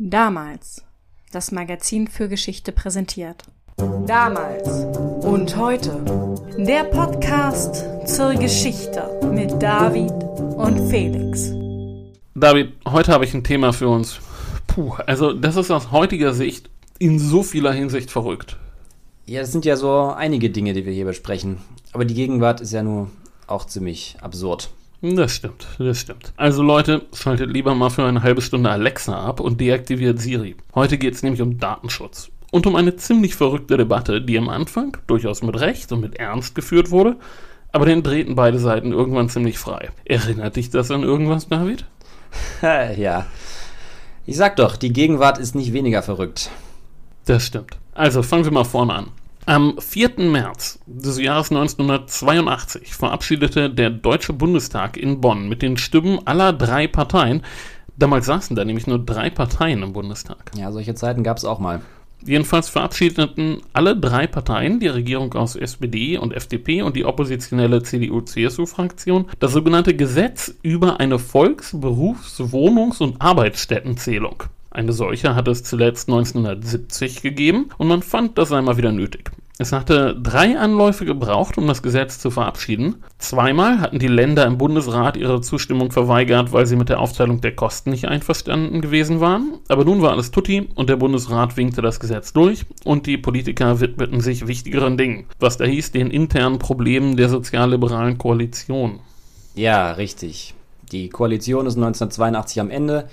Damals. Das Magazin für Geschichte präsentiert. Damals und heute. Der Podcast zur Geschichte mit David und Felix. David, heute habe ich ein Thema für uns. Puh, also das ist aus heutiger Sicht in so vieler Hinsicht verrückt. Ja, das sind ja so einige Dinge, die wir hier besprechen. Aber die Gegenwart ist ja nur auch ziemlich absurd. Das stimmt, das stimmt. Also Leute, schaltet lieber mal für eine halbe Stunde Alexa ab und deaktiviert Siri. Heute geht es nämlich um Datenschutz. Und um eine ziemlich verrückte Debatte, die am Anfang durchaus mit Recht und mit Ernst geführt wurde, aber den drehten beide Seiten irgendwann ziemlich frei. Erinnert dich das an irgendwas, David? ja. Ich sag doch, die Gegenwart ist nicht weniger verrückt. Das stimmt. Also fangen wir mal vorne an. Am 4. März des Jahres 1982 verabschiedete der Deutsche Bundestag in Bonn mit den Stimmen aller drei Parteien, damals saßen da nämlich nur drei Parteien im Bundestag. Ja, solche Zeiten gab es auch mal. Jedenfalls verabschiedeten alle drei Parteien, die Regierung aus SPD und FDP und die oppositionelle CDU-CSU-Fraktion, das sogenannte Gesetz über eine Volks-, Berufs-, Wohnungs- und Arbeitsstättenzählung. Eine solche hat es zuletzt 1970 gegeben und man fand, das sei mal wieder nötig. Es hatte drei Anläufe gebraucht, um das Gesetz zu verabschieden. Zweimal hatten die Länder im Bundesrat ihre Zustimmung verweigert, weil sie mit der Aufteilung der Kosten nicht einverstanden gewesen waren. Aber nun war alles tutti und der Bundesrat winkte das Gesetz durch und die Politiker widmeten sich wichtigeren Dingen, was da hieß den internen Problemen der sozialliberalen Koalition. Ja, richtig. Die Koalition ist 1982 am Ende.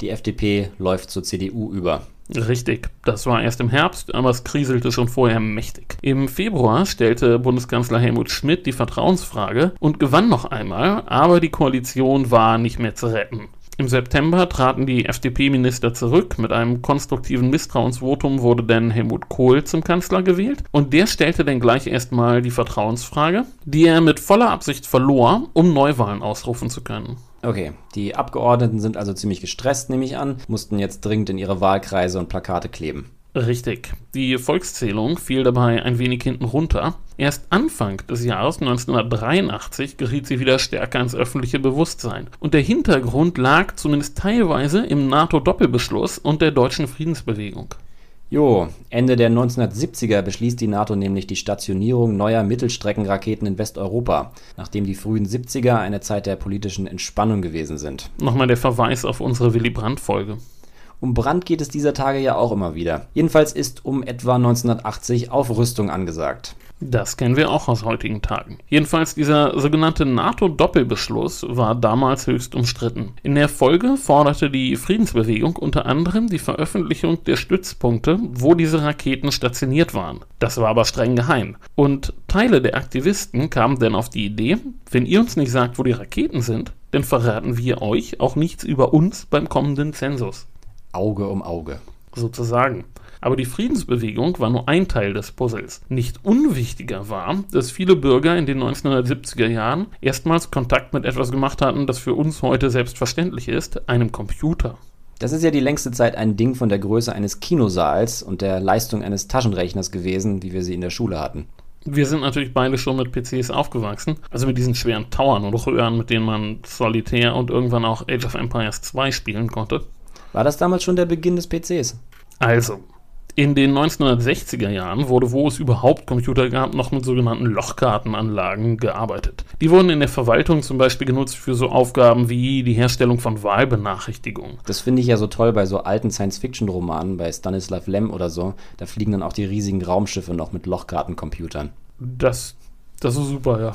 Die FDP läuft zur CDU über. Richtig, das war erst im Herbst, aber es kriselte schon vorher mächtig. Im Februar stellte Bundeskanzler Helmut Schmidt die Vertrauensfrage und gewann noch einmal, aber die Koalition war nicht mehr zu retten. Im September traten die FDP-Minister zurück. Mit einem konstruktiven Misstrauensvotum wurde dann Helmut Kohl zum Kanzler gewählt. Und der stellte dann gleich erstmal die Vertrauensfrage, die er mit voller Absicht verlor, um Neuwahlen ausrufen zu können. Okay, die Abgeordneten sind also ziemlich gestresst, nehme ich an, mussten jetzt dringend in ihre Wahlkreise und Plakate kleben. Richtig. Die Volkszählung fiel dabei ein wenig hinten runter. Erst Anfang des Jahres 1983 geriet sie wieder stärker ins öffentliche Bewusstsein. Und der Hintergrund lag zumindest teilweise im NATO-Doppelbeschluss und der deutschen Friedensbewegung. Jo, Ende der 1970er beschließt die NATO nämlich die Stationierung neuer Mittelstreckenraketen in Westeuropa, nachdem die frühen 70er eine Zeit der politischen Entspannung gewesen sind. Nochmal der Verweis auf unsere Willy Brandt-Folge. Um Brand geht es dieser Tage ja auch immer wieder. Jedenfalls ist um etwa 1980 Aufrüstung angesagt. Das kennen wir auch aus heutigen Tagen. Jedenfalls dieser sogenannte NATO-Doppelbeschluss war damals höchst umstritten. In der Folge forderte die Friedensbewegung unter anderem die Veröffentlichung der Stützpunkte, wo diese Raketen stationiert waren. Das war aber streng geheim. Und Teile der Aktivisten kamen dann auf die Idee, wenn ihr uns nicht sagt, wo die Raketen sind, dann verraten wir euch auch nichts über uns beim kommenden Zensus. Auge um Auge. Sozusagen. Aber die Friedensbewegung war nur ein Teil des Puzzles. Nicht unwichtiger war, dass viele Bürger in den 1970er Jahren erstmals Kontakt mit etwas gemacht hatten, das für uns heute selbstverständlich ist, einem Computer. Das ist ja die längste Zeit ein Ding von der Größe eines Kinosaals und der Leistung eines Taschenrechners gewesen, wie wir sie in der Schule hatten. Wir sind natürlich beide schon mit PCs aufgewachsen, also mit diesen schweren Towern und Röhren, mit denen man Solitär und irgendwann auch Age of Empires 2 spielen konnte. War das damals schon der Beginn des PCs? Also, in den 1960er Jahren wurde, wo es überhaupt Computer gab, noch mit sogenannten Lochkartenanlagen gearbeitet. Die wurden in der Verwaltung zum Beispiel genutzt für so Aufgaben wie die Herstellung von Wahlbenachrichtigungen. Das finde ich ja so toll bei so alten Science-Fiction-Romanen, bei Stanislav Lem oder so. Da fliegen dann auch die riesigen Raumschiffe noch mit Lochkartencomputern. Das, das ist super, ja.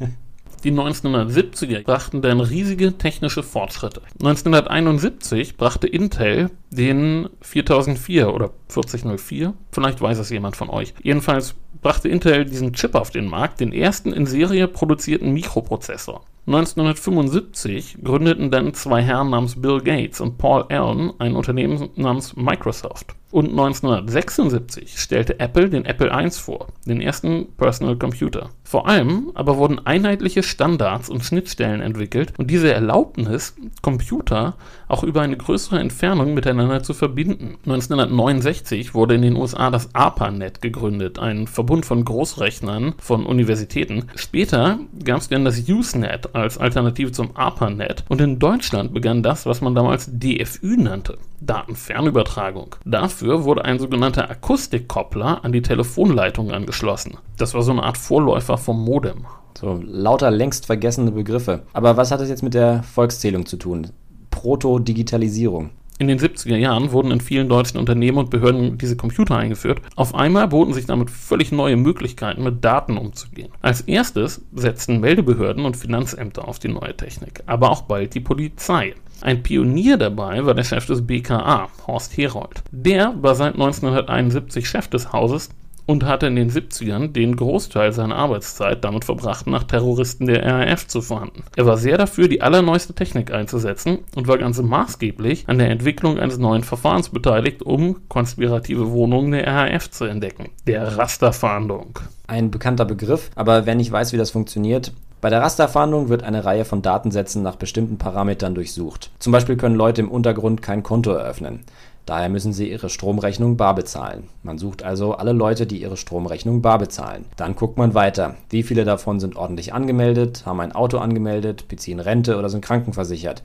Die 1970er brachten dann riesige technische Fortschritte. 1971 brachte Intel den 4004 oder 4004, vielleicht weiß es jemand von euch. Jedenfalls brachte Intel diesen Chip auf den Markt, den ersten in Serie produzierten Mikroprozessor. 1975 gründeten dann zwei Herren namens Bill Gates und Paul Allen ein Unternehmen namens Microsoft. Und 1976 stellte Apple den Apple I vor, den ersten Personal Computer. Vor allem aber wurden einheitliche Standards und Schnittstellen entwickelt und diese erlaubten es, Computer auch über eine größere Entfernung miteinander zu verbinden. 1969 wurde in den USA das ARPANET gegründet, ein Verbund von Großrechnern von Universitäten. Später gab es dann das Usenet als Alternative zum ARPANET und in Deutschland begann das, was man damals DFÜ nannte. Datenfernübertragung. Dafür wurde ein sogenannter Akustikkoppler an die Telefonleitung angeschlossen. Das war so eine Art Vorläufer vom Modem. So lauter längst vergessene Begriffe. Aber was hat das jetzt mit der Volkszählung zu tun? Proto-Digitalisierung. In den 70er Jahren wurden in vielen deutschen Unternehmen und Behörden diese Computer eingeführt. Auf einmal boten sich damit völlig neue Möglichkeiten, mit Daten umzugehen. Als erstes setzten Meldebehörden und Finanzämter auf die neue Technik, aber auch bald die Polizei. Ein Pionier dabei war der Chef des BKA, Horst Herold. Der war seit 1971 Chef des Hauses und hatte in den 70ern den Großteil seiner Arbeitszeit damit verbracht, nach Terroristen der RAF zu verhandeln. Er war sehr dafür, die allerneueste Technik einzusetzen und war ganz maßgeblich an der Entwicklung eines neuen Verfahrens beteiligt, um konspirative Wohnungen der RAF zu entdecken. Der Rasterfahndung. Ein bekannter Begriff, aber wer nicht weiß, wie das funktioniert, bei der Rasterfahndung wird eine Reihe von Datensätzen nach bestimmten Parametern durchsucht. Zum Beispiel können Leute im Untergrund kein Konto eröffnen. Daher müssen sie ihre Stromrechnung bar bezahlen. Man sucht also alle Leute, die ihre Stromrechnung bar bezahlen. Dann guckt man weiter. Wie viele davon sind ordentlich angemeldet, haben ein Auto angemeldet, beziehen Rente oder sind krankenversichert.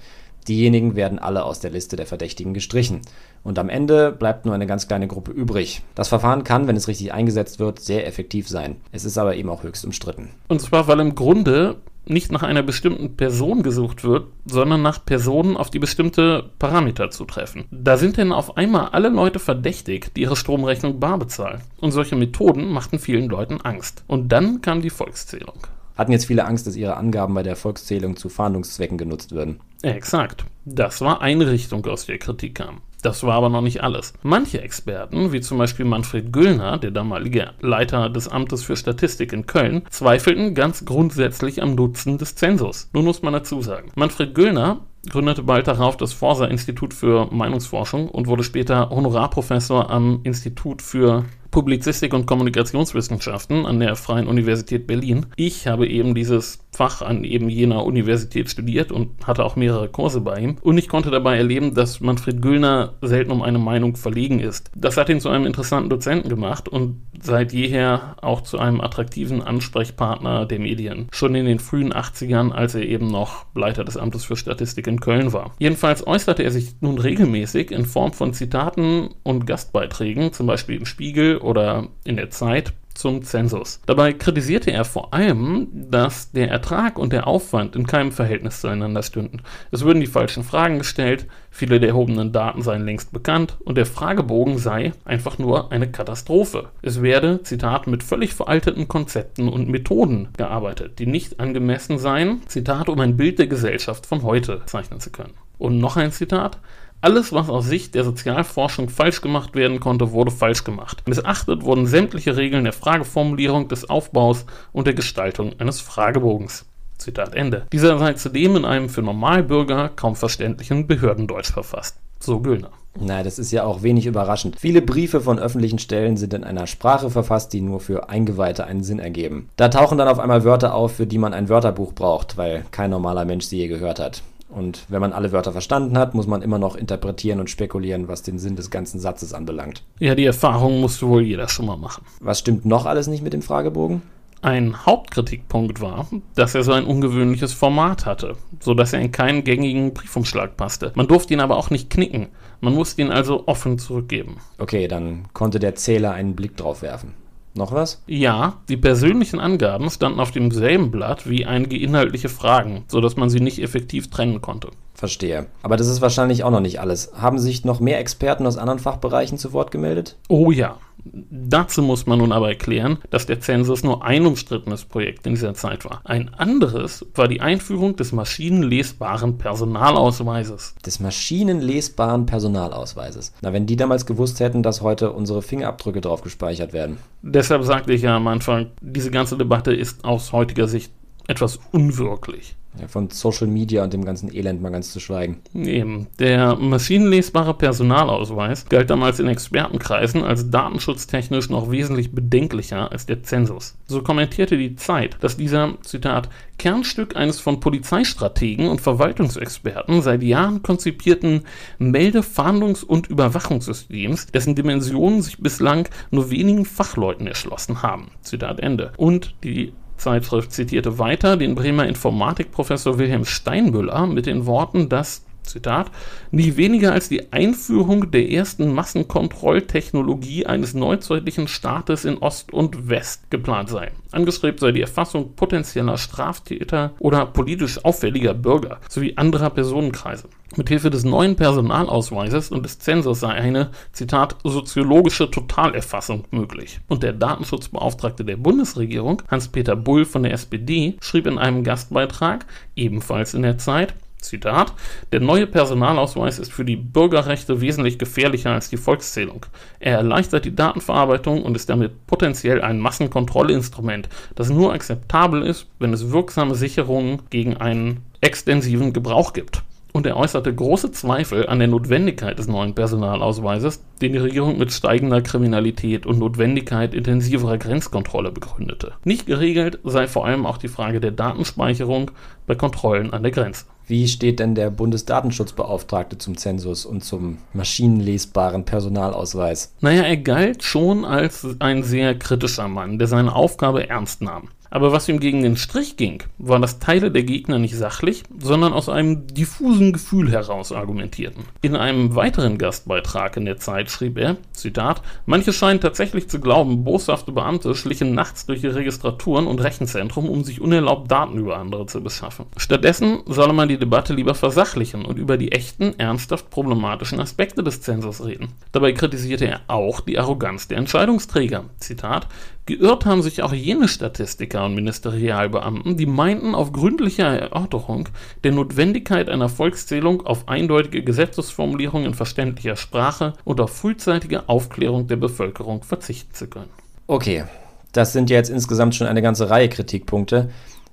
Diejenigen werden alle aus der Liste der Verdächtigen gestrichen. Und am Ende bleibt nur eine ganz kleine Gruppe übrig. Das Verfahren kann, wenn es richtig eingesetzt wird, sehr effektiv sein. Es ist aber eben auch höchst umstritten. Und zwar, weil im Grunde nicht nach einer bestimmten Person gesucht wird, sondern nach Personen, auf die bestimmte Parameter zu treffen. Da sind denn auf einmal alle Leute verdächtigt, die ihre Stromrechnung bar bezahlen. Und solche Methoden machten vielen Leuten Angst. Und dann kam die Volkszählung. Hatten jetzt viele Angst, dass ihre Angaben bei der Volkszählung zu Fahndungszwecken genutzt würden. Exakt. Das war eine Richtung, aus der Kritik kam. Das war aber noch nicht alles. Manche Experten, wie zum Beispiel Manfred Güllner, der damalige Leiter des Amtes für Statistik in Köln, zweifelten ganz grundsätzlich am Nutzen des Zensus. Nun muss man dazu sagen, Manfred Güllner gründete bald darauf das Forsa-Institut für Meinungsforschung und wurde später Honorarprofessor am Institut für Publizistik und Kommunikationswissenschaften an der Freien Universität Berlin. Ich habe eben dieses Fach an eben jener Universität studiert und hatte auch mehrere Kurse bei ihm. Und ich konnte dabei erleben, dass Manfred Güllner selten um eine Meinung verlegen ist. Das hat ihn zu einem interessanten Dozenten gemacht und seit jeher auch zu einem attraktiven Ansprechpartner der Medien. Schon in den frühen 80ern, als er eben noch Leiter des Amtes für Statistik in Köln war. Jedenfalls äußerte er sich nun regelmäßig in Form von Zitaten und Gastbeiträgen, zum Beispiel im Spiegel oder in der Zeit, zum Zensus. Dabei kritisierte er vor allem, dass der Ertrag und der Aufwand in keinem Verhältnis zueinander stünden. Es würden die falschen Fragen gestellt, viele der erhobenen Daten seien längst bekannt und der Fragebogen sei einfach nur eine Katastrophe. Es werde, Zitat, mit völlig veralteten Konzepten und Methoden gearbeitet, die nicht angemessen seien, Zitat, um ein Bild der Gesellschaft von heute zeichnen zu können. Und noch ein Zitat. Alles, was aus Sicht der Sozialforschung falsch gemacht werden konnte, wurde falsch gemacht. Missachtet wurden sämtliche Regeln der Frageformulierung, des Aufbaus und der Gestaltung eines Fragebogens. Zitat Ende. Dieser sei zudem in einem für Normalbürger kaum verständlichen Behördendeutsch verfasst. So Güllner. Na, das ist ja auch wenig überraschend. Viele Briefe von öffentlichen Stellen sind in einer Sprache verfasst, die nur für Eingeweihte einen Sinn ergeben. Da tauchen dann auf einmal Wörter auf, für die man ein Wörterbuch braucht, weil kein normaler Mensch sie je gehört hat. Und wenn man alle Wörter verstanden hat, muss man immer noch interpretieren und spekulieren, was den Sinn des ganzen Satzes anbelangt. Ja, die Erfahrung musste wohl jeder schon mal machen. Was stimmt noch alles nicht mit dem Fragebogen? Ein Hauptkritikpunkt war, dass er so ein ungewöhnliches Format hatte, so dass er in keinen gängigen Briefumschlag passte. Man durfte ihn aber auch nicht knicken. Man musste ihn also offen zurückgeben. Okay, dann konnte der Zähler einen Blick drauf werfen. Noch was? Ja, die persönlichen Angaben standen auf demselben Blatt wie einige inhaltliche Fragen, sodass man sie nicht effektiv trennen konnte. Verstehe. Aber das ist wahrscheinlich auch noch nicht alles. Haben sich noch mehr Experten aus anderen Fachbereichen zu Wort gemeldet? Oh ja. Dazu muss man nun aber erklären, dass der Zensus nur ein umstrittenes Projekt in dieser Zeit war. Ein anderes war die Einführung des maschinenlesbaren Personalausweises. Des maschinenlesbaren Personalausweises. Na, wenn die damals gewusst hätten, dass heute unsere Fingerabdrücke drauf gespeichert werden. Deshalb sagte ich ja am Anfang, diese ganze Debatte ist aus heutiger Sicht etwas unwirklich. Ja, von Social Media und dem ganzen Elend mal ganz zu schweigen. Eben. Der maschinenlesbare Personalausweis galt damals in Expertenkreisen als datenschutztechnisch noch wesentlich bedenklicher als der Zensus. So kommentierte die Zeit, dass dieser, Zitat, Kernstück eines von Polizeistrategen und Verwaltungsexperten seit Jahren konzipierten Melde-, Fahndungs- und Überwachungssystems, dessen Dimensionen sich bislang nur wenigen Fachleuten erschlossen haben. Zitat Ende. Und die Zeitschrift zitierte weiter den Bremer Informatikprofessor Wilhelm Steinmüller mit den Worten, dass Zitat, nie weniger als die Einführung der ersten Massenkontrolltechnologie eines neuzeitlichen Staates in Ost und West geplant sei. Angestrebt sei die Erfassung potenzieller Straftäter oder politisch auffälliger Bürger sowie anderer Personenkreise. Mithilfe des neuen Personalausweises und des Zensors sei eine, Zitat, soziologische Totalerfassung möglich. Und der Datenschutzbeauftragte der Bundesregierung, Hans-Peter Bull von der SPD, schrieb in einem Gastbeitrag, ebenfalls in der Zeit, Zitat: Der neue Personalausweis ist für die Bürgerrechte wesentlich gefährlicher als die Volkszählung. Er erleichtert die Datenverarbeitung und ist damit potenziell ein Massenkontrollinstrument, das nur akzeptabel ist, wenn es wirksame Sicherungen gegen einen extensiven Gebrauch gibt. Und er äußerte große Zweifel an der Notwendigkeit des neuen Personalausweises, den die Regierung mit steigender Kriminalität und Notwendigkeit intensiverer Grenzkontrolle begründete. Nicht geregelt sei vor allem auch die Frage der Datenspeicherung bei Kontrollen an der Grenze. Wie steht denn der Bundesdatenschutzbeauftragte zum Zensus und zum maschinenlesbaren Personalausweis? Naja, er galt schon als ein sehr kritischer Mann, der seine Aufgabe ernst nahm. Aber was ihm gegen den Strich ging, war, dass Teile der Gegner nicht sachlich, sondern aus einem diffusen Gefühl heraus argumentierten. In einem weiteren Gastbeitrag in der Zeit schrieb er, Zitat, manche scheinen tatsächlich zu glauben, boshafte Beamte schlichen nachts durch die Registraturen und Rechenzentrum, um sich unerlaubt Daten über andere zu beschaffen. Stattdessen solle man die Debatte lieber versachlichen und über die echten, ernsthaft problematischen Aspekte des Zensors reden. Dabei kritisierte er auch die Arroganz der Entscheidungsträger. Zitat, Geirrt haben sich auch jene Statistiker und Ministerialbeamten, die meinten, auf gründlicher Erörterung der Notwendigkeit einer Volkszählung auf eindeutige Gesetzesformulierungen in verständlicher Sprache und auf frühzeitige Aufklärung der Bevölkerung verzichten zu können. Okay, das sind jetzt insgesamt schon eine ganze Reihe Kritikpunkte.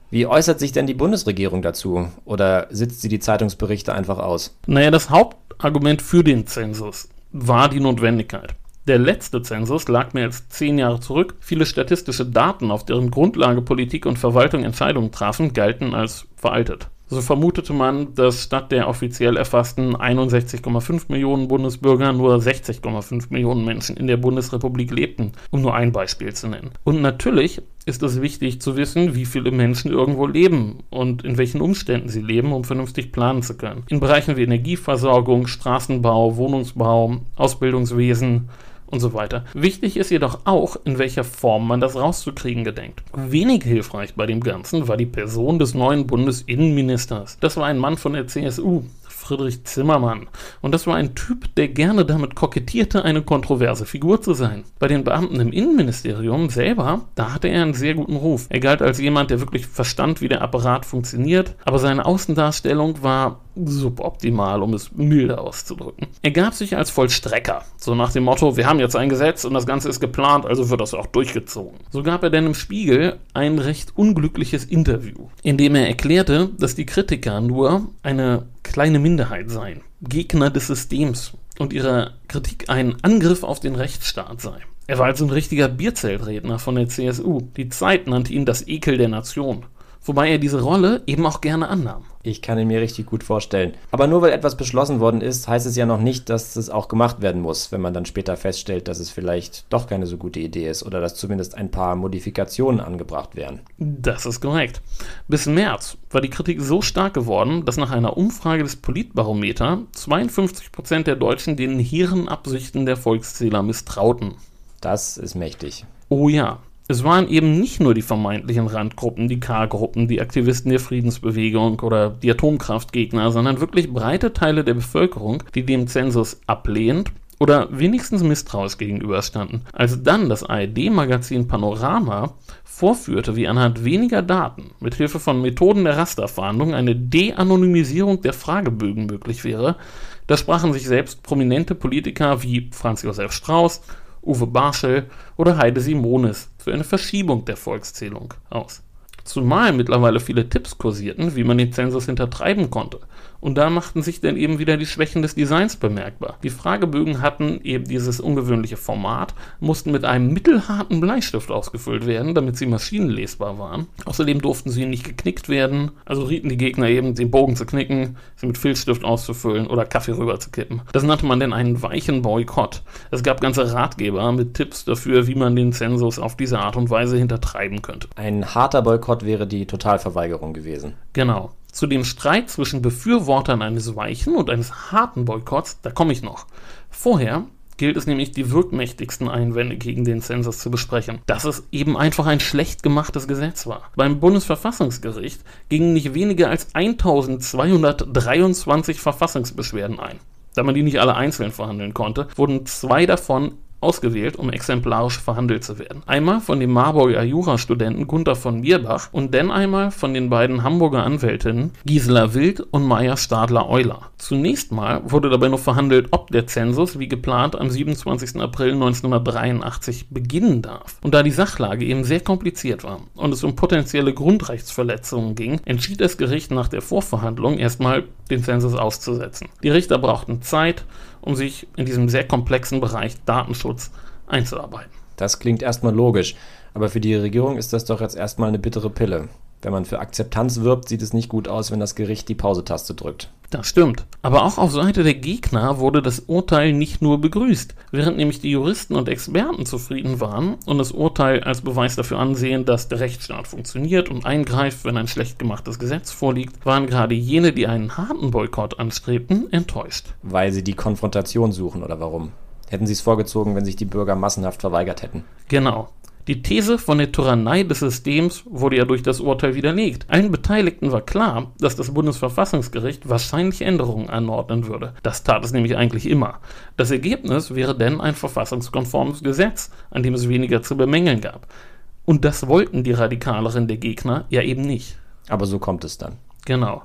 Wie äußert sich denn die Bundesregierung dazu? Oder sitzt sie die Zeitungsberichte einfach aus? Naja, das Hauptargument für den Zensus war die Notwendigkeit. Der letzte Zensus lag mehr als zehn Jahre zurück. Viele statistische Daten, auf deren Grundlage Politik und Verwaltung Entscheidungen trafen, galten als veraltet. So vermutete man, dass statt der offiziell erfassten 61,5 Millionen Bundesbürger nur 60,5 Millionen Menschen in der Bundesrepublik lebten, um nur ein Beispiel zu nennen. Und natürlich ist es wichtig zu wissen, wie viele Menschen irgendwo leben und in welchen Umständen sie leben, um vernünftig planen zu können. In Bereichen wie Energieversorgung, Straßenbau, Wohnungsbau, Ausbildungswesen, und so weiter. Wichtig ist jedoch auch, in welcher Form man das rauszukriegen gedenkt. Wenig hilfreich bei dem Ganzen war die Person des neuen Bundesinnenministers. Das war ein Mann von der CSU, Friedrich Zimmermann. Und das war ein Typ, der gerne damit kokettierte, eine kontroverse Figur zu sein. Bei den Beamten im Innenministerium selber, da hatte er einen sehr guten Ruf. Er galt als jemand, der wirklich verstand, wie der Apparat funktioniert, aber seine Außendarstellung war suboptimal, um es milde auszudrücken. Er gab sich als Vollstrecker, so nach dem Motto, wir haben jetzt ein Gesetz und das Ganze ist geplant, also wird das auch durchgezogen. So gab er denn im Spiegel ein recht unglückliches Interview, in dem er erklärte, dass die Kritiker nur eine kleine Minderheit seien, Gegner des Systems und ihre Kritik ein Angriff auf den Rechtsstaat sei. Er war also ein richtiger Bierzeltredner von der CSU. Die Zeit nannte ihn das Ekel der Nation wobei er diese Rolle eben auch gerne annahm. Ich kann ihn mir richtig gut vorstellen. Aber nur weil etwas beschlossen worden ist, heißt es ja noch nicht, dass es auch gemacht werden muss, wenn man dann später feststellt, dass es vielleicht doch keine so gute Idee ist oder dass zumindest ein paar Modifikationen angebracht werden. Das ist korrekt. Bis März war die Kritik so stark geworden, dass nach einer Umfrage des Politbarometer 52% der Deutschen den hehren Absichten der Volkszähler misstrauten. Das ist mächtig. Oh ja, es waren eben nicht nur die vermeintlichen Randgruppen, die K-Gruppen, die Aktivisten der Friedensbewegung oder die Atomkraftgegner, sondern wirklich breite Teile der Bevölkerung, die dem Zensus ablehnt oder wenigstens misstrauisch gegenüberstanden. Als dann das ARD-Magazin Panorama vorführte, wie anhand weniger Daten mit Hilfe von Methoden der Rasterfahndung eine De-Anonymisierung der Fragebögen möglich wäre, da sprachen sich selbst prominente Politiker wie Franz Josef Strauß, Uwe Barschel oder Heide Simonis für eine Verschiebung der Volkszählung aus. Zumal mittlerweile viele Tipps kursierten, wie man den Zensus hintertreiben konnte und da machten sich dann eben wieder die Schwächen des Designs bemerkbar. Die Fragebögen hatten eben dieses ungewöhnliche Format, mussten mit einem mittelharten Bleistift ausgefüllt werden, damit sie maschinenlesbar waren. Außerdem durften sie nicht geknickt werden, also rieten die Gegner eben, den Bogen zu knicken, sie mit Filzstift auszufüllen oder Kaffee rüber zu kippen. Das nannte man dann einen weichen Boykott. Es gab ganze Ratgeber mit Tipps dafür, wie man den Zensus auf diese Art und Weise hintertreiben könnte. Ein harter Boykott wäre die Totalverweigerung gewesen. Genau. Zu dem Streit zwischen Befürwortern eines weichen und eines harten Boykotts, da komme ich noch. Vorher gilt es nämlich, die wirkmächtigsten Einwände gegen den Zensus zu besprechen, dass es eben einfach ein schlecht gemachtes Gesetz war. Beim Bundesverfassungsgericht gingen nicht weniger als 1223 Verfassungsbeschwerden ein. Da man die nicht alle einzeln verhandeln konnte, wurden zwei davon ausgewählt, um exemplarisch verhandelt zu werden. Einmal von dem Marburger Jurastudenten Gunther von Mierbach und dann einmal von den beiden Hamburger Anwältinnen Gisela Wild und Maya Stadler-Euler. Zunächst mal wurde dabei noch verhandelt, ob der Zensus wie geplant am 27. April 1983 beginnen darf. Und da die Sachlage eben sehr kompliziert war und es um potenzielle Grundrechtsverletzungen ging, entschied das Gericht nach der Vorverhandlung erstmal, den Zensus auszusetzen. Die Richter brauchten Zeit, um sich in diesem sehr komplexen Bereich Datenschutz einzuarbeiten. Das klingt erstmal logisch, aber für die Regierung ist das doch jetzt erstmal eine bittere Pille. Wenn man für Akzeptanz wirbt, sieht es nicht gut aus, wenn das Gericht die Pausetaste drückt. Das stimmt. Aber auch auf Seite der Gegner wurde das Urteil nicht nur begrüßt. Während nämlich die Juristen und Experten zufrieden waren und das Urteil als Beweis dafür ansehen, dass der Rechtsstaat funktioniert und eingreift, wenn ein schlecht gemachtes Gesetz vorliegt, waren gerade jene, die einen harten Boykott anstrebten, enttäuscht. Weil sie die Konfrontation suchen oder warum? Hätten sie es vorgezogen, wenn sich die Bürger massenhaft verweigert hätten. Genau. Die These von der Tyrannei des Systems wurde ja durch das Urteil widerlegt. Allen Beteiligten war klar, dass das Bundesverfassungsgericht wahrscheinlich Änderungen anordnen würde. Das tat es nämlich eigentlich immer. Das Ergebnis wäre denn ein verfassungskonformes Gesetz, an dem es weniger zu bemängeln gab. Und das wollten die Radikaleren der Gegner ja eben nicht. Aber so kommt es dann. Genau.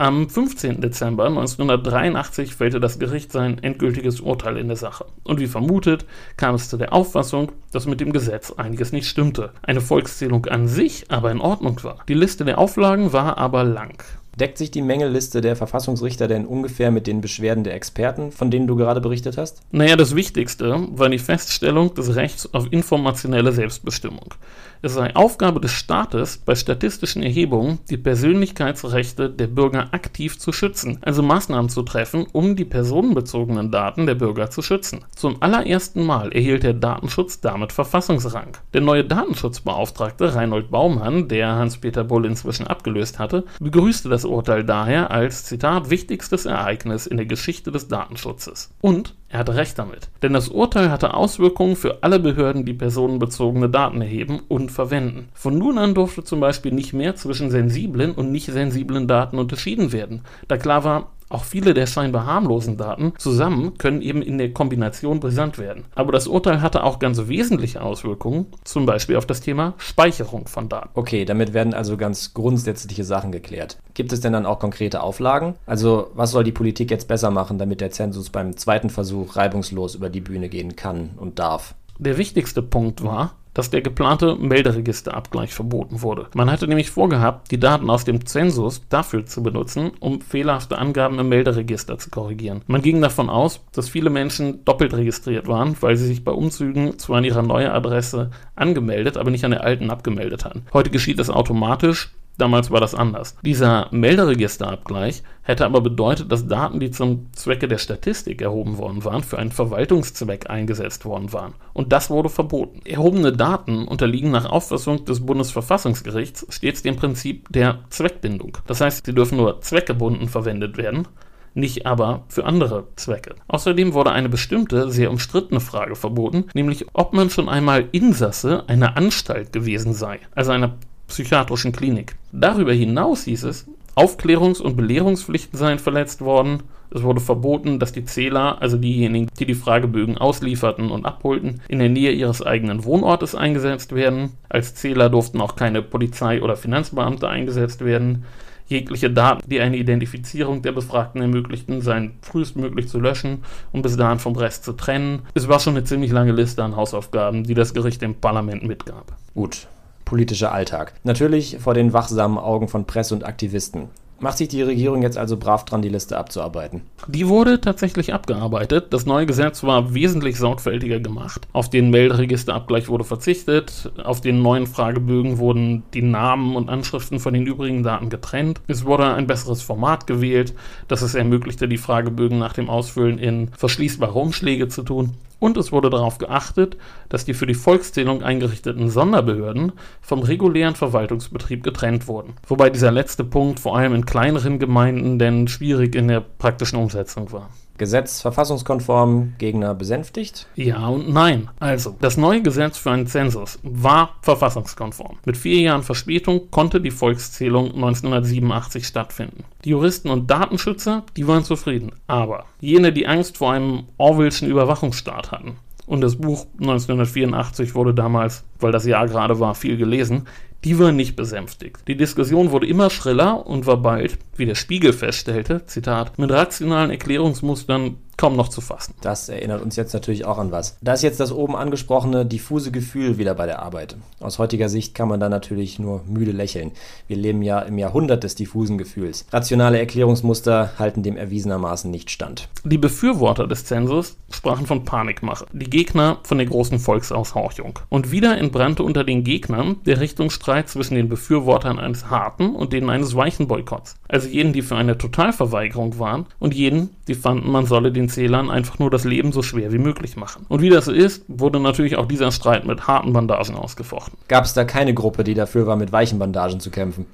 Am 15. Dezember 1983 fällte das Gericht sein endgültiges Urteil in der Sache. Und wie vermutet, kam es zu der Auffassung, dass mit dem Gesetz einiges nicht stimmte. Eine Volkszählung an sich aber in Ordnung war. Die Liste der Auflagen war aber lang. Deckt sich die Mängelliste der Verfassungsrichter denn ungefähr mit den Beschwerden der Experten, von denen du gerade berichtet hast? Naja, das Wichtigste war die Feststellung des Rechts auf informationelle Selbstbestimmung. Es sei Aufgabe des Staates, bei statistischen Erhebungen die Persönlichkeitsrechte der Bürger aktiv zu schützen, also Maßnahmen zu treffen, um die personenbezogenen Daten der Bürger zu schützen. Zum allerersten Mal erhielt der Datenschutz damit Verfassungsrang. Der neue Datenschutzbeauftragte Reinhold Baumann, der Hans-Peter Bull inzwischen abgelöst hatte, begrüßte das Urteil daher als Zitat wichtigstes Ereignis in der Geschichte des Datenschutzes. Und er hatte recht damit. Denn das Urteil hatte Auswirkungen für alle Behörden, die personenbezogene Daten erheben und verwenden. Von nun an durfte zum Beispiel nicht mehr zwischen sensiblen und nicht sensiblen Daten unterschieden werden, da klar war, auch viele der scheinbar harmlosen Daten zusammen können eben in der Kombination brisant werden. Aber das Urteil hatte auch ganz wesentliche Auswirkungen, zum Beispiel auf das Thema Speicherung von Daten. Okay, damit werden also ganz grundsätzliche Sachen geklärt. Gibt es denn dann auch konkrete Auflagen? Also, was soll die Politik jetzt besser machen, damit der Zensus beim zweiten Versuch reibungslos über die Bühne gehen kann und darf? Der wichtigste Punkt war, dass der geplante Melderegisterabgleich verboten wurde. Man hatte nämlich vorgehabt, die Daten aus dem Zensus dafür zu benutzen, um fehlerhafte Angaben im Melderegister zu korrigieren. Man ging davon aus, dass viele Menschen doppelt registriert waren, weil sie sich bei Umzügen zwar an ihrer neuen Adresse angemeldet, aber nicht an der alten abgemeldet hatten. Heute geschieht das automatisch Damals war das anders. Dieser Melderegisterabgleich hätte aber bedeutet, dass Daten, die zum Zwecke der Statistik erhoben worden waren, für einen Verwaltungszweck eingesetzt worden waren. Und das wurde verboten. Erhobene Daten unterliegen nach Auffassung des Bundesverfassungsgerichts stets dem Prinzip der Zweckbindung. Das heißt, sie dürfen nur zweckgebunden verwendet werden nicht aber für andere Zwecke. Außerdem wurde eine bestimmte, sehr umstrittene Frage verboten, nämlich ob man schon einmal Insasse einer Anstalt gewesen sei, also einer psychiatrischen Klinik. Darüber hinaus hieß es, Aufklärungs- und Belehrungspflichten seien verletzt worden. Es wurde verboten, dass die Zähler, also diejenigen, die die Fragebögen auslieferten und abholten, in der Nähe ihres eigenen Wohnortes eingesetzt werden. Als Zähler durften auch keine Polizei oder Finanzbeamte eingesetzt werden. Jegliche Daten, die eine Identifizierung der Befragten ermöglichten, seien frühestmöglich zu löschen und bis dahin vom Rest zu trennen. Es war schon eine ziemlich lange Liste an Hausaufgaben, die das Gericht dem Parlament mitgab. Gut, politischer Alltag. Natürlich vor den wachsamen Augen von Presse und Aktivisten. Macht sich die Regierung jetzt also brav dran, die Liste abzuarbeiten? Die wurde tatsächlich abgearbeitet. Das neue Gesetz war wesentlich sorgfältiger gemacht. Auf den Melderegisterabgleich wurde verzichtet. Auf den neuen Fragebögen wurden die Namen und Anschriften von den übrigen Daten getrennt. Es wurde ein besseres Format gewählt, das es ermöglichte, die Fragebögen nach dem Ausfüllen in verschließbare Umschläge zu tun. Und es wurde darauf geachtet, dass die für die Volkszählung eingerichteten Sonderbehörden vom regulären Verwaltungsbetrieb getrennt wurden. Wobei dieser letzte Punkt vor allem in kleineren Gemeinden denn schwierig in der praktischen Umsetzung war. Gesetz verfassungskonform, Gegner besänftigt? Ja und nein. Also, das neue Gesetz für einen Zensus war verfassungskonform. Mit vier Jahren Verspätung konnte die Volkszählung 1987 stattfinden. Die Juristen und Datenschützer, die waren zufrieden. Aber jene, die Angst vor einem Orwellschen Überwachungsstaat hatten, und das Buch 1984 wurde damals, weil das Jahr gerade war, viel gelesen, die war nicht besänftigt. Die Diskussion wurde immer schriller und war bald, wie der Spiegel feststellte, Zitat, mit rationalen Erklärungsmustern kaum noch zu fassen. Das erinnert uns jetzt natürlich auch an was. Da ist jetzt das oben angesprochene diffuse Gefühl wieder bei der Arbeit. Aus heutiger Sicht kann man da natürlich nur müde lächeln. Wir leben ja im Jahrhundert des diffusen Gefühls. Rationale Erklärungsmuster halten dem erwiesenermaßen nicht stand. Die Befürworter des Zensus sprachen von Panikmache, die Gegner von der großen Volksaushorchung. Und wieder entbrannte unter den Gegnern der Richtungsstreit zwischen den Befürwortern eines harten und denen eines weichen Boykotts. Also jenen, die für eine Totalverweigerung waren und jenen, die fanden, man solle den Zählern einfach nur das Leben so schwer wie möglich machen. Und wie das so ist, wurde natürlich auch dieser Streit mit harten Bandagen ausgefochten. Gab es da keine Gruppe, die dafür war, mit weichen Bandagen zu kämpfen?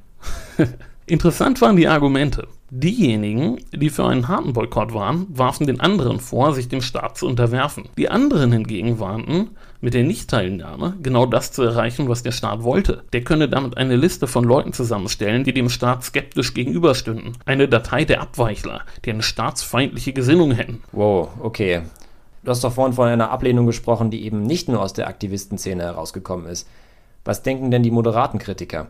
Interessant waren die Argumente. Diejenigen, die für einen harten Boykott waren, warfen den anderen vor, sich dem Staat zu unterwerfen. Die anderen hingegen warnten, mit der Nichtteilnahme genau das zu erreichen, was der Staat wollte. Der könne damit eine Liste von Leuten zusammenstellen, die dem Staat skeptisch gegenüberstünden. Eine Datei der Abweichler, die eine staatsfeindliche Gesinnung hätten. Wow, okay. Du hast doch vorhin von einer Ablehnung gesprochen, die eben nicht nur aus der Aktivistenszene herausgekommen ist. Was denken denn die moderaten Kritiker?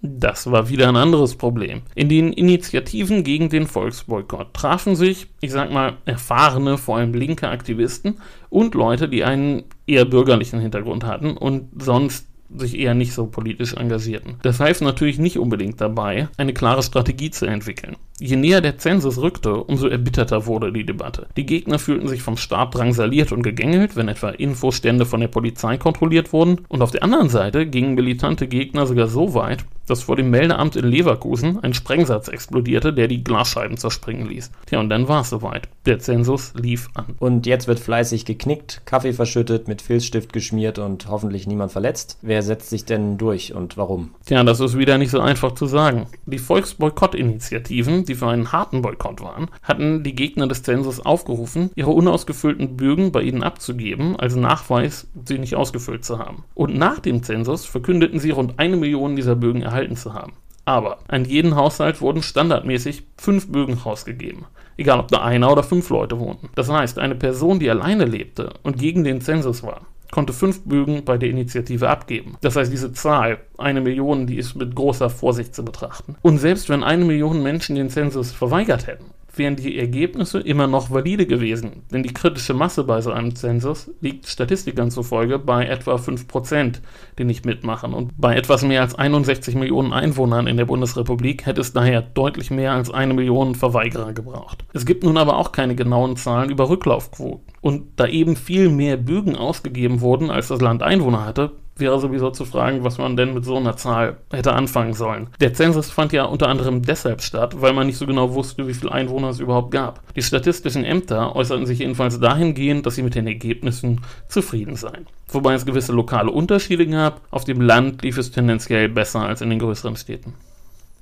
Das war wieder ein anderes Problem. In den Initiativen gegen den Volksboykott trafen sich, ich sag mal, erfahrene, vor allem linke Aktivisten und Leute, die einen eher bürgerlichen Hintergrund hatten und sonst sich eher nicht so politisch engagierten. Das half natürlich nicht unbedingt dabei, eine klare Strategie zu entwickeln. Je näher der Zensus rückte, umso erbitterter wurde die Debatte. Die Gegner fühlten sich vom Staat drangsaliert und gegängelt, wenn etwa Infostände von der Polizei kontrolliert wurden, und auf der anderen Seite gingen militante Gegner sogar so weit, dass vor dem Meldeamt in Leverkusen ein Sprengsatz explodierte, der die Glasscheiben zerspringen ließ. Tja, und dann war es soweit. Der Zensus lief an. Und jetzt wird fleißig geknickt, Kaffee verschüttet, mit Filzstift geschmiert und hoffentlich niemand verletzt. Wer setzt sich denn durch und warum? Tja, das ist wieder nicht so einfach zu sagen. Die Volksboykott-Initiativen, die für einen harten Boykott waren, hatten die Gegner des Zensus aufgerufen, ihre unausgefüllten Bögen bei ihnen abzugeben, als Nachweis, sie nicht ausgefüllt zu haben. Und nach dem Zensus verkündeten sie, rund eine Million dieser Bögen erhalten zu haben. Aber an jeden Haushalt wurden standardmäßig fünf Bögen rausgegeben. Egal ob da einer oder fünf Leute wohnten. Das heißt, eine Person, die alleine lebte und gegen den Zensus war, konnte fünf Bögen bei der Initiative abgeben. Das heißt, diese Zahl, eine Million, die ist mit großer Vorsicht zu betrachten. Und selbst wenn eine Million Menschen den Zensus verweigert hätten, wären die Ergebnisse immer noch valide gewesen, denn die kritische Masse bei so einem Zensus liegt Statistikern zufolge bei etwa 5%, die nicht mitmachen. Und bei etwas mehr als 61 Millionen Einwohnern in der Bundesrepublik hätte es daher deutlich mehr als eine Million Verweigerer gebraucht. Es gibt nun aber auch keine genauen Zahlen über Rücklaufquoten. Und da eben viel mehr Bögen ausgegeben wurden, als das Land Einwohner hatte, wäre sowieso zu fragen, was man denn mit so einer Zahl hätte anfangen sollen. Der Zensus fand ja unter anderem deshalb statt, weil man nicht so genau wusste, wie viele Einwohner es überhaupt gab. Die statistischen Ämter äußerten sich jedenfalls dahingehend, dass sie mit den Ergebnissen zufrieden seien. Wobei es gewisse lokale Unterschiede gab. Auf dem Land lief es tendenziell besser als in den größeren Städten.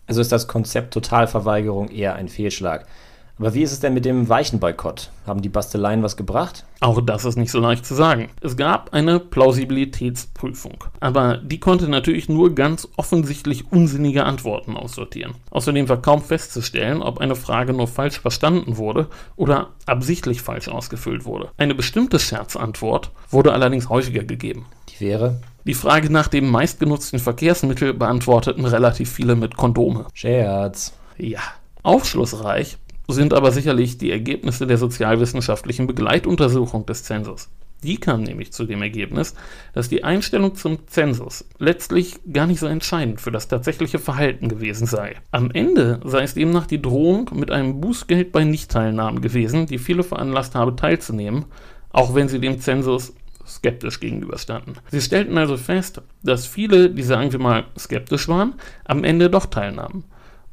Also ist das Konzept Totalverweigerung eher ein Fehlschlag. Aber wie ist es denn mit dem weichen Boykott? Haben die Basteleien was gebracht? Auch das ist nicht so leicht zu sagen. Es gab eine Plausibilitätsprüfung, aber die konnte natürlich nur ganz offensichtlich unsinnige Antworten aussortieren. Außerdem war kaum festzustellen, ob eine Frage nur falsch verstanden wurde oder absichtlich falsch ausgefüllt wurde. Eine bestimmte Scherzantwort wurde allerdings häufiger gegeben. Die wäre? Die Frage nach dem meistgenutzten Verkehrsmittel beantworteten relativ viele mit Kondome. Scherz. Ja. Aufschlussreich sind aber sicherlich die Ergebnisse der sozialwissenschaftlichen Begleituntersuchung des Zensus. Die kam nämlich zu dem Ergebnis, dass die Einstellung zum Zensus letztlich gar nicht so entscheidend für das tatsächliche Verhalten gewesen sei. Am Ende sei es demnach die Drohung mit einem Bußgeld bei Nichtteilnahmen gewesen, die viele veranlasst habe teilzunehmen, auch wenn sie dem Zensus skeptisch gegenüberstanden. Sie stellten also fest, dass viele, die sagen wir mal skeptisch waren, am Ende doch teilnahmen.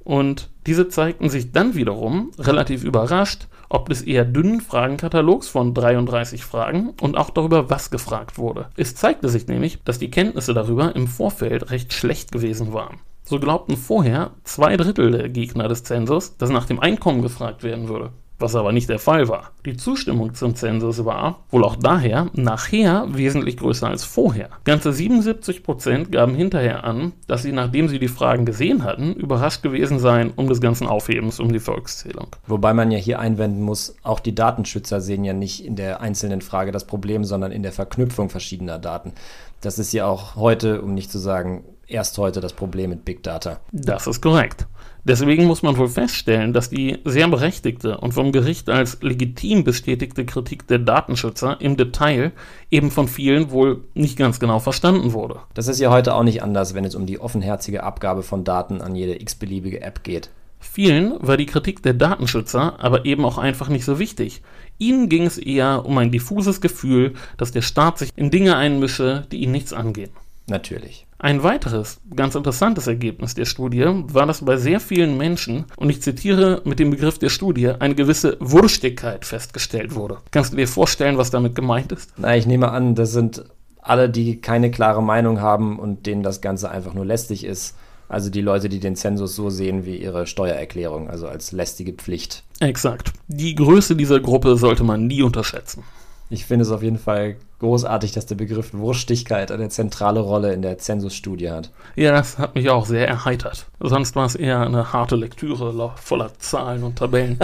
Und diese zeigten sich dann wiederum relativ überrascht, ob des eher dünnen Fragenkatalogs von 33 Fragen und auch darüber, was gefragt wurde. Es zeigte sich nämlich, dass die Kenntnisse darüber im Vorfeld recht schlecht gewesen waren. So glaubten vorher zwei Drittel der Gegner des Zensus, dass nach dem Einkommen gefragt werden würde was aber nicht der Fall war. Die Zustimmung zum Zensus war, wohl auch daher, nachher wesentlich größer als vorher. Ganze 77 Prozent gaben hinterher an, dass sie, nachdem sie die Fragen gesehen hatten, überrascht gewesen seien um des ganzen Aufhebens um die Volkszählung. Wobei man ja hier einwenden muss, auch die Datenschützer sehen ja nicht in der einzelnen Frage das Problem, sondern in der Verknüpfung verschiedener Daten. Das ist ja auch heute, um nicht zu sagen erst heute, das Problem mit Big Data. Das ist korrekt. Deswegen muss man wohl feststellen, dass die sehr berechtigte und vom Gericht als legitim bestätigte Kritik der Datenschützer im Detail eben von vielen wohl nicht ganz genau verstanden wurde. Das ist ja heute auch nicht anders, wenn es um die offenherzige Abgabe von Daten an jede x-beliebige App geht. Vielen war die Kritik der Datenschützer aber eben auch einfach nicht so wichtig. Ihnen ging es eher um ein diffuses Gefühl, dass der Staat sich in Dinge einmische, die ihn nichts angehen. Natürlich. Ein weiteres, ganz interessantes Ergebnis der Studie war, dass bei sehr vielen Menschen, und ich zitiere mit dem Begriff der Studie, eine gewisse Wurstigkeit festgestellt wurde. Kannst du dir vorstellen, was damit gemeint ist? Na, ich nehme an, das sind alle, die keine klare Meinung haben und denen das Ganze einfach nur lästig ist. Also die Leute, die den Zensus so sehen wie ihre Steuererklärung, also als lästige Pflicht. Exakt. Die Größe dieser Gruppe sollte man nie unterschätzen. Ich finde es auf jeden Fall großartig, dass der Begriff Wurstigkeit eine zentrale Rolle in der Zensusstudie hat. Ja, das hat mich auch sehr erheitert. Sonst war es eher eine harte Lektüre voller Zahlen und Tabellen.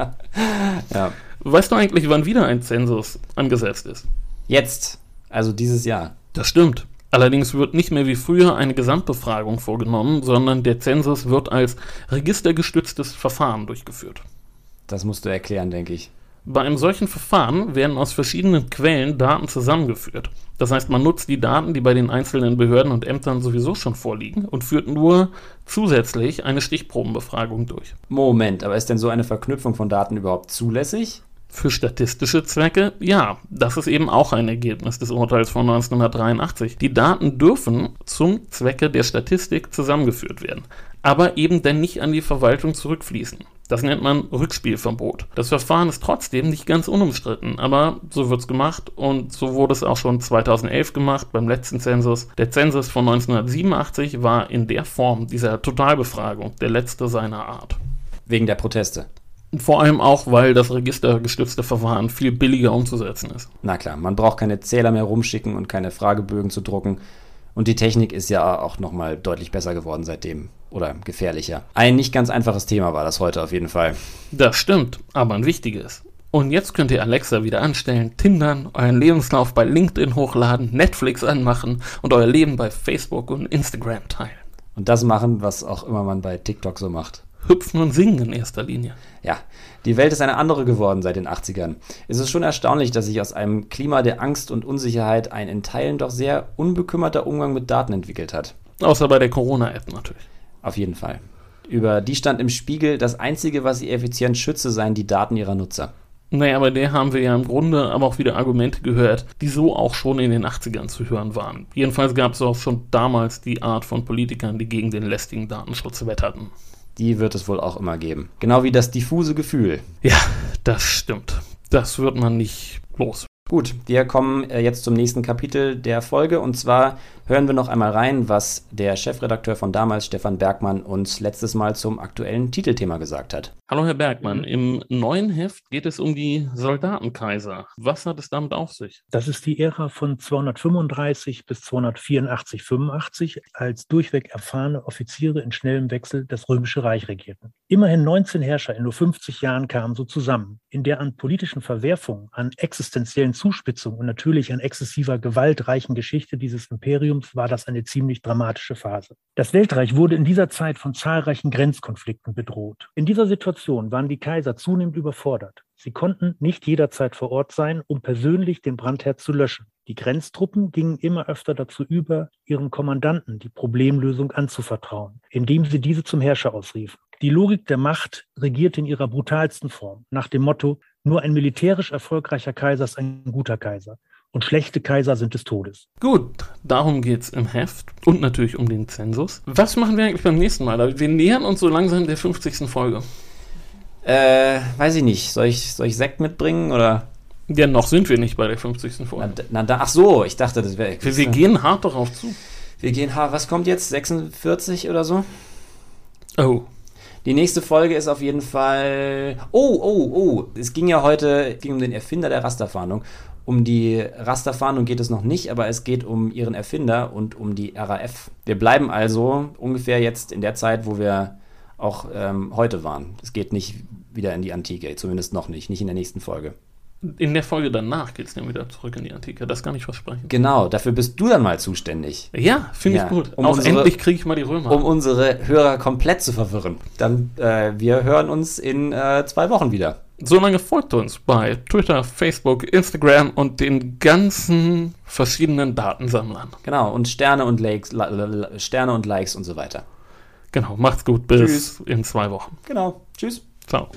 ja. Weißt du eigentlich, wann wieder ein Zensus angesetzt ist? Jetzt, also dieses Jahr. Das stimmt. Allerdings wird nicht mehr wie früher eine Gesamtbefragung vorgenommen, sondern der Zensus wird als registergestütztes Verfahren durchgeführt. Das musst du erklären, denke ich. Bei einem solchen Verfahren werden aus verschiedenen Quellen Daten zusammengeführt. Das heißt, man nutzt die Daten, die bei den einzelnen Behörden und Ämtern sowieso schon vorliegen und führt nur zusätzlich eine Stichprobenbefragung durch. Moment, aber ist denn so eine Verknüpfung von Daten überhaupt zulässig? Für statistische Zwecke, ja, das ist eben auch ein Ergebnis des Urteils von 1983. Die Daten dürfen zum Zwecke der Statistik zusammengeführt werden, aber eben dann nicht an die Verwaltung zurückfließen. Das nennt man Rückspielverbot. Das Verfahren ist trotzdem nicht ganz unumstritten, aber so wird es gemacht und so wurde es auch schon 2011 gemacht beim letzten Zensus. Der Zensus von 1987 war in der Form dieser Totalbefragung der letzte seiner Art. Wegen der Proteste. Vor allem auch, weil das registergestützte Verfahren viel billiger umzusetzen ist. Na klar, man braucht keine Zähler mehr rumschicken und keine Fragebögen zu drucken. Und die Technik ist ja auch nochmal deutlich besser geworden seitdem. Oder gefährlicher. Ein nicht ganz einfaches Thema war das heute auf jeden Fall. Das stimmt, aber ein wichtiges. Und jetzt könnt ihr Alexa wieder anstellen, Tindern, euren Lebenslauf bei LinkedIn hochladen, Netflix anmachen und euer Leben bei Facebook und Instagram teilen. Und das machen, was auch immer man bei TikTok so macht. Hüpfen und singen in erster Linie. Ja, die Welt ist eine andere geworden seit den 80ern. Es ist schon erstaunlich, dass sich aus einem Klima der Angst und Unsicherheit ein in Teilen doch sehr unbekümmerter Umgang mit Daten entwickelt hat. Außer bei der Corona-App natürlich. Auf jeden Fall. Über die stand im Spiegel, das Einzige, was sie effizient schütze, seien die Daten ihrer Nutzer. Naja, bei der haben wir ja im Grunde aber auch wieder Argumente gehört, die so auch schon in den 80ern zu hören waren. Jedenfalls gab es auch schon damals die Art von Politikern, die gegen den lästigen Datenschutz wetterten die wird es wohl auch immer geben. Genau wie das diffuse Gefühl. Ja, das stimmt. Das wird man nicht los. Gut, wir kommen äh, jetzt zum nächsten Kapitel der Folge und zwar hören wir noch einmal rein, was der Chefredakteur von damals, Stefan Bergmann, uns letztes Mal zum aktuellen Titelthema gesagt hat. Hallo Herr Bergmann, im neuen Heft geht es um die Soldatenkaiser. Was hat es damit auf sich? Das ist die Ära von 235 bis 284, 85, als durchweg erfahrene Offiziere in schnellem Wechsel das Römische Reich regierten. Immerhin 19 Herrscher in nur 50 Jahren kamen so zusammen, in der an politischen Verwerfungen, an existenziellen Zuspitzung und natürlich an exzessiver gewaltreichen Geschichte dieses Imperiums war das eine ziemlich dramatische Phase. Das Weltreich wurde in dieser Zeit von zahlreichen Grenzkonflikten bedroht. In dieser Situation waren die Kaiser zunehmend überfordert. Sie konnten nicht jederzeit vor Ort sein, um persönlich den Brandherd zu löschen. Die Grenztruppen gingen immer öfter dazu über, ihren Kommandanten die Problemlösung anzuvertrauen, indem sie diese zum Herrscher ausriefen. Die Logik der Macht regierte in ihrer brutalsten Form, nach dem Motto, nur ein militärisch erfolgreicher Kaiser ist ein guter Kaiser. Und schlechte Kaiser sind des Todes. Gut, darum geht's im Heft und natürlich um den Zensus. Was machen wir eigentlich beim nächsten Mal? Wir nähern uns so langsam der 50. Folge. Äh, weiß ich nicht. Soll ich, soll ich Sekt mitbringen oder? Ja, noch sind wir nicht bei der 50. Folge. Na, na, da, ach so, ich dachte, das wäre. Wir, wir gehen hart darauf zu. Wir gehen hart. Was kommt jetzt? 46 oder so? Oh. Die nächste Folge ist auf jeden Fall. Oh, oh, oh. Es ging ja heute ging um den Erfinder der Rasterfahndung. Um die Rasterfahndung geht es noch nicht, aber es geht um ihren Erfinder und um die RAF. Wir bleiben also ungefähr jetzt in der Zeit, wo wir auch ähm, heute waren. Es geht nicht wieder in die Antike, zumindest noch nicht, nicht in der nächsten Folge. In der Folge danach geht es dann wieder zurück in die Antike. Das kann ich versprechen. Genau, dafür bist du dann mal zuständig. Ja, finde ich Ja, gut. um Auch unsere- endlich kriege ich mal die Römer. Um unsere Hörer komplett zu verwirren. Dann, äh, wir hören uns in äh, zwei Wochen wieder. Solange folgt uns bei Twitter, Facebook, Instagram und den ganzen verschiedenen Datensammlern. Genau, und Sterne und Likes, Sterne und Likes und so weiter. Genau, macht's gut, bis in zwei Wochen. Genau. Tschüss. Ciao.